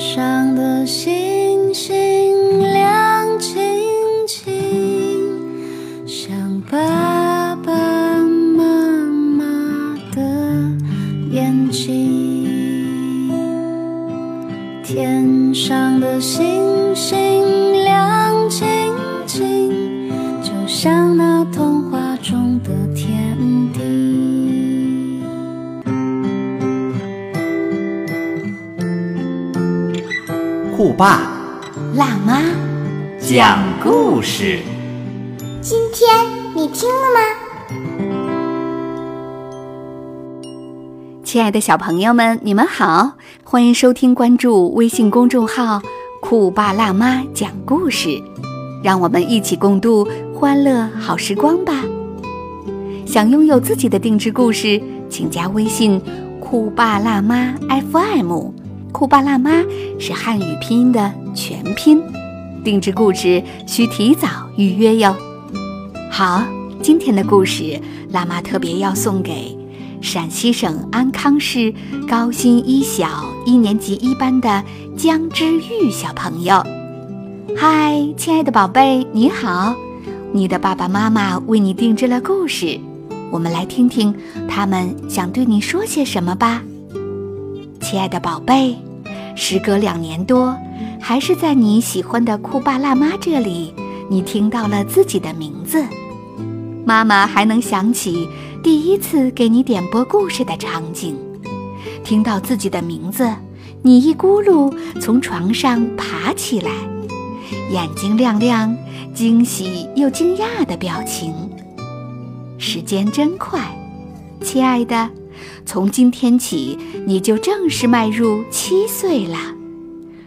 上的星星亮晶晶，像爸爸妈妈的眼睛。天上的星星亮晶晶，就像那童话中的酷爸辣妈讲故事，今天你听了吗？亲爱的小朋友们，你们好，欢迎收听、关注微信公众号“酷爸辣妈讲故事”，让我们一起共度欢乐好时光吧。想拥有自己的定制故事，请加微信“酷爸辣妈 FM”。酷爸辣妈是汉语拼音的全拼，定制故事需提早预约哟。好，今天的故事，辣妈特别要送给陕西省安康市高新一小一年级一班的江之玉小朋友。嗨，亲爱的宝贝，你好！你的爸爸妈妈为你定制了故事，我们来听听他们想对你说些什么吧。亲爱的宝贝，时隔两年多，还是在你喜欢的酷爸辣妈这里，你听到了自己的名字。妈妈还能想起第一次给你点播故事的场景，听到自己的名字，你一咕噜从床上爬起来，眼睛亮亮，惊喜又惊讶的表情。时间真快，亲爱的。从今天起，你就正式迈入七岁了。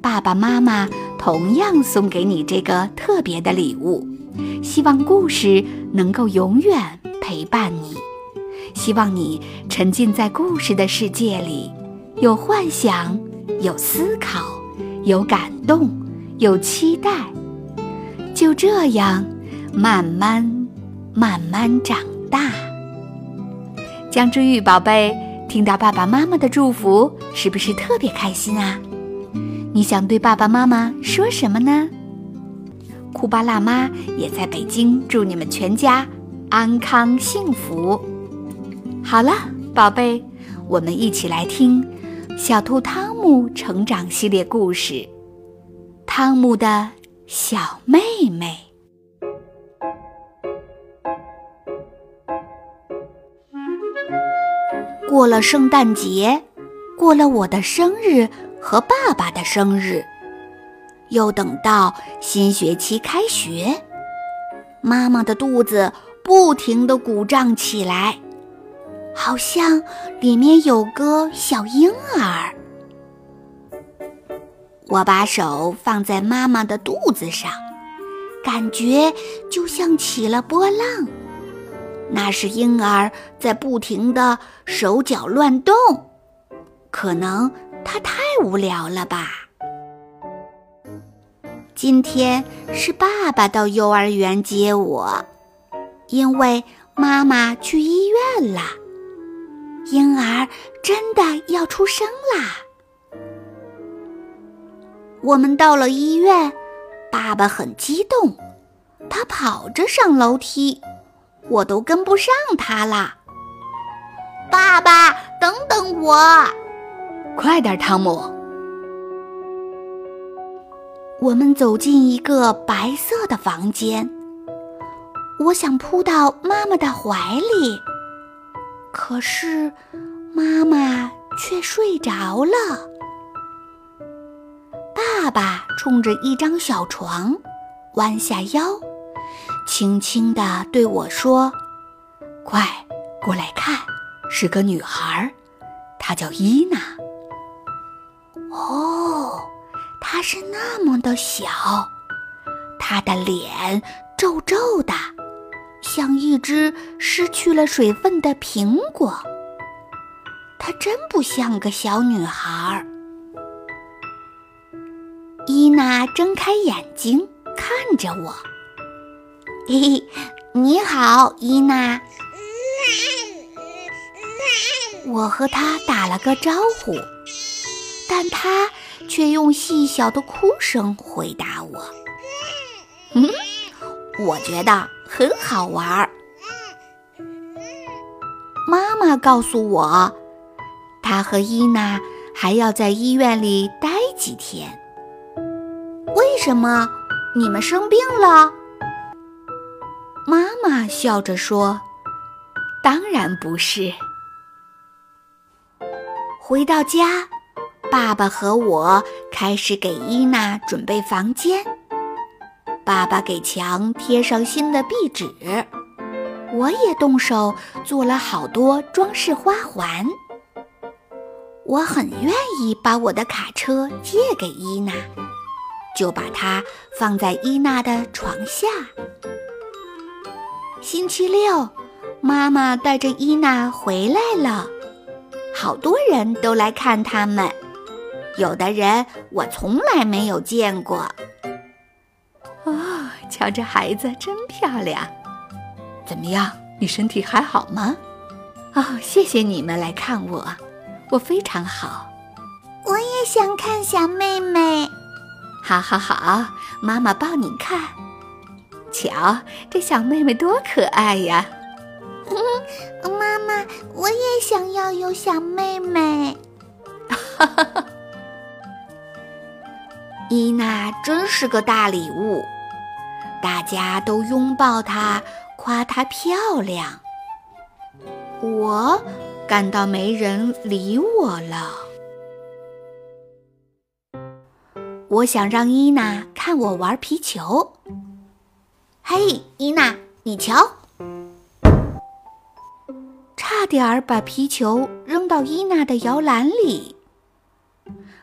爸爸妈妈同样送给你这个特别的礼物，希望故事能够永远陪伴你。希望你沉浸在故事的世界里，有幻想，有思考，有感动，有期待。就这样，慢慢，慢慢长大。江之玉宝贝，听到爸爸妈妈的祝福，是不是特别开心啊？你想对爸爸妈妈说什么呢？酷巴辣妈也在北京，祝你们全家安康幸福。好了，宝贝，我们一起来听《小兔汤姆成长系列故事》《汤姆的小妹妹》。过了圣诞节，过了我的生日和爸爸的生日，又等到新学期开学，妈妈的肚子不停地鼓胀起来，好像里面有个小婴儿。我把手放在妈妈的肚子上，感觉就像起了波浪。那是婴儿在不停的手脚乱动，可能他太无聊了吧。今天是爸爸到幼儿园接我，因为妈妈去医院了，婴儿真的要出生啦。我们到了医院，爸爸很激动，他跑着上楼梯。我都跟不上他了，爸爸，等等我！快点，汤姆！我们走进一个白色的房间，我想扑到妈妈的怀里，可是妈妈却睡着了。爸爸冲着一张小床，弯下腰。轻轻地对我说：“快过来看，是个女孩，她叫伊娜。哦，她是那么的小，她的脸皱皱的，像一只失去了水分的苹果。她真不像个小女孩。”伊娜睁开眼睛看着我。嘿嘿，你好，伊娜。我和她打了个招呼，但她却用细小的哭声回答我：“嗯，我觉得很好玩儿。”妈妈告诉我，她和伊娜还要在医院里待几天。为什么？你们生病了？妈妈笑着说：“当然不是。”回到家，爸爸和我开始给伊娜准备房间。爸爸给墙贴上新的壁纸，我也动手做了好多装饰花环。我很愿意把我的卡车借给伊娜。就把它放在伊娜的床下。星期六，妈妈带着伊娜回来了，好多人都来看他们，有的人我从来没有见过。哦，瞧这孩子真漂亮！怎么样，你身体还好吗？哦，谢谢你们来看我，我非常好。我也想看小妹妹。好好好，妈妈抱你看。瞧，这小妹妹多可爱呀！妈妈，我也想要有小妹妹。哈哈哈！伊娜真是个大礼物，大家都拥抱她，夸她漂亮。我感到没人理我了。我想让伊娜看我玩皮球。嘿，伊娜，你瞧，差点儿把皮球扔到伊娜的摇篮里。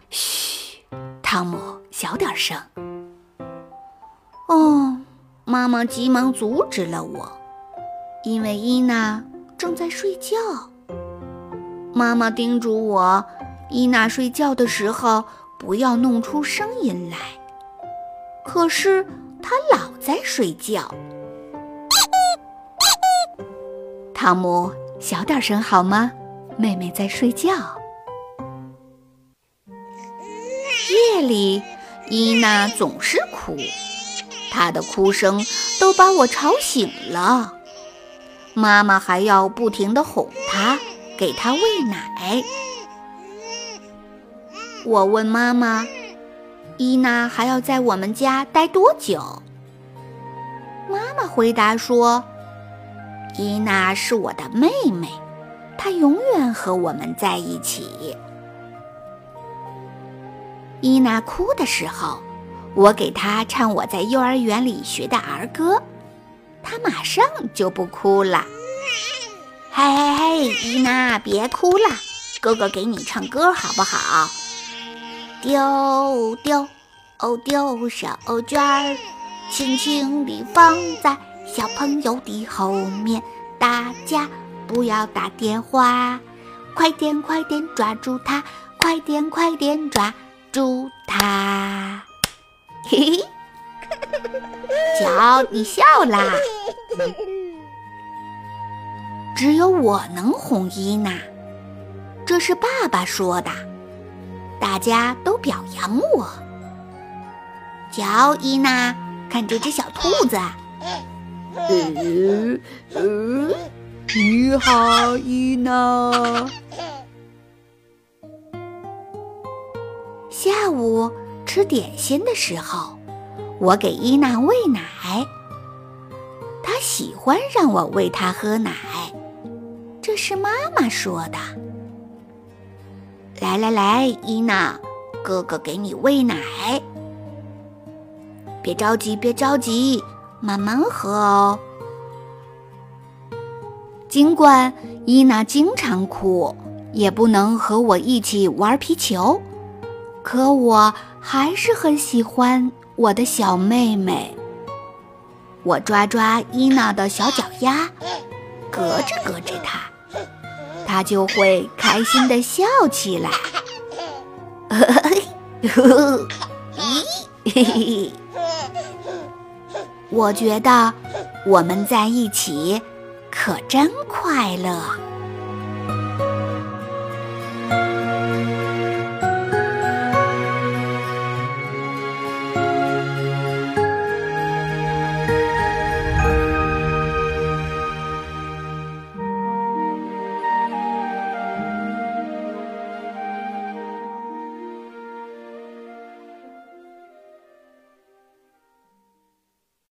嘘，汤姆，小点声。哦，妈妈急忙阻止了我，因为伊娜正在睡觉。妈妈叮嘱我，伊娜睡觉的时候。不要弄出声音来。可是他老在睡觉。汤姆，小点声好吗？妹妹在睡觉。夜里，伊娜总是哭，她的哭声都把我吵醒了。妈妈还要不停地哄她，给她喂奶。我问妈妈：“伊娜还要在我们家待多久？”妈妈回答说：“伊娜是我的妹妹，她永远和我们在一起。”伊娜哭的时候，我给她唱我在幼儿园里学的儿歌，她马上就不哭了。嘿嘿嘿，伊娜别哭了，哥哥给你唱歌好不好？丢丢哦，丢手绢儿，轻轻地放在小朋友的后面。大家不要打电话，快点快点抓住它，快点快点抓住它。嘿嘿，瞧你笑啦！只有我能哄伊娜，这是爸爸说的。大家都表扬我。瞧，伊娜，看这只小兔子。嗯嗯，你好，伊娜。下午吃点心的时候，我给伊娜喂奶。她喜欢让我喂她喝奶，这是妈妈说的。来来来，伊娜，哥哥给你喂奶。别着急，别着急，慢慢喝哦。尽管伊娜经常哭，也不能和我一起玩皮球，可我还是很喜欢我的小妹妹。我抓抓伊娜的小脚丫，隔着隔着她。她就会开心的笑起来。咦，我觉得我们在一起可真快乐。